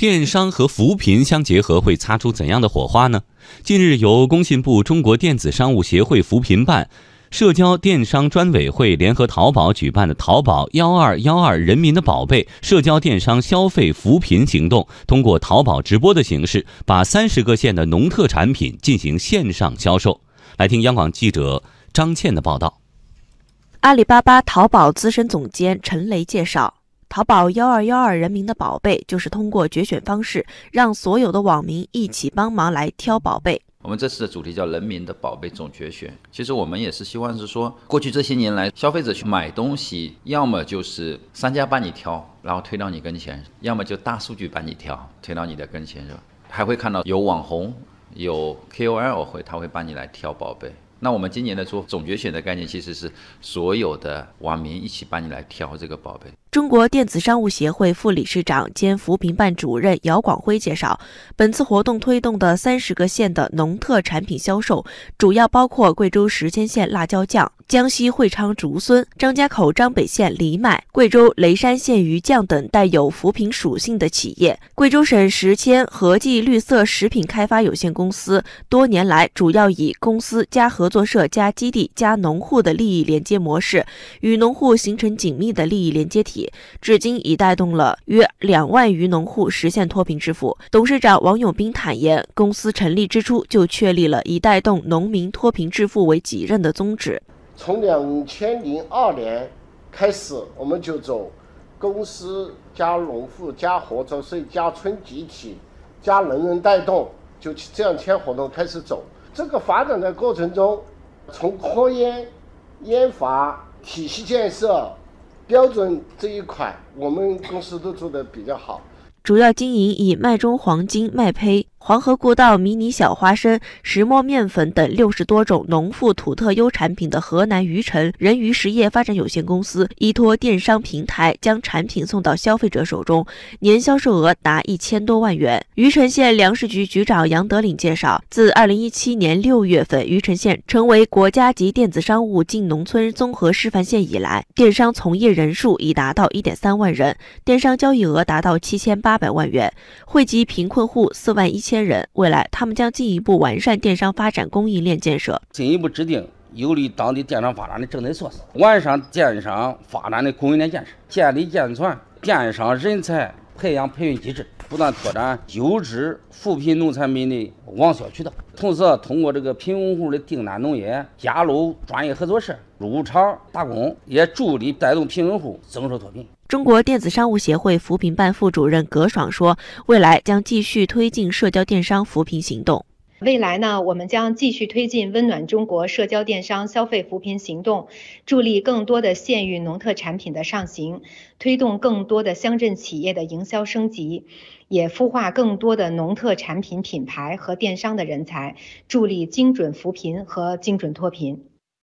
电商和扶贫相结合会擦出怎样的火花呢？近日，由工信部、中国电子商务协会扶贫办、社交电商专委会联合淘宝举办的“淘宝幺二幺二人民的宝贝”社交电商消费扶贫行动，通过淘宝直播的形式，把三十个县的农特产品进行线上销售。来听央广记者张倩的报道。阿里巴巴淘宝资深总监陈雷介绍，淘宝幺二幺二人民的宝贝就是通过决选方式，让所有的网民一起帮忙来挑宝贝。我们这次的主题叫“人民的宝贝总决选”。其实我们也是希望是说，过去这些年来，消费者去买东西，要么就是商家帮你挑，然后推到你跟前；要么就大数据帮你挑，推到你的跟前，是吧？还会看到有网红、有 KOL 会，他会帮你来挑宝贝。那我们今年的做总决选的概念，其实是所有的网民一起帮你来挑这个宝贝。中国电子商务协会副理事长兼扶贫办主任姚广辉介绍，本次活动推动的三十个县的农特产品销售，主要包括贵州石阡县辣椒酱。江西会昌竹荪、张家口张北县藜麦、贵州雷山县鱼酱等带有扶贫属性的企业。贵州省石阡和记绿色食品开发有限公司多年来主要以公司加合作社加基地加农户的利益连接模式，与农户形成紧密的利益连接体，至今已带动了约两万余农户实现脱贫致富。董事长王永斌坦言，公司成立之初就确立了以带动农民脱贫致富为己任的宗旨。从两千零二年开始，我们就走公司加农户加合作社加村集体加人人带动，就这样签合同开始走。这个发展的过程中，从科研、研发、体系建设、标准这一块，我们公司都做得比较好。主要经营以麦中黄金麦胚。黄河故道迷你小花生、石磨面粉等六十多种农副土特优产品的河南虞城人鱼实业发展有限公司，依托电商平台将产品送到消费者手中，年销售额达一千多万元。虞城县粮食局局长杨德岭介绍，自二零一七年六月份，虞城县成为国家级电子商务进农村综合示范县以来，电商从业人数已达到一点三万人，电商交易额达到七千八百万元，惠及贫困户四万一千。未来他们将进一步完善电商发展供应链建设，进一步制定有利当地电商发展的政策措施，完善电商发展的供应链建设，建立健全电商人才培养培训机制，不断拓展优质扶贫农产品的网销渠道，同时通过这个贫困户的订单农业，加入专业合作社，入场打工，也助力带动贫困户增收脱贫。中国电子商务协会扶贫办副主任葛爽说：“未来将继续推进社交电商扶贫行动。未来呢，我们将继续推进温暖中国社交电商消费扶贫行动，助力更多的县域农特产品的上行，推动更多的乡镇企业的营销升级，也孵化更多的农特产品品牌和电商的人才，助力精准扶贫和精准脱贫。”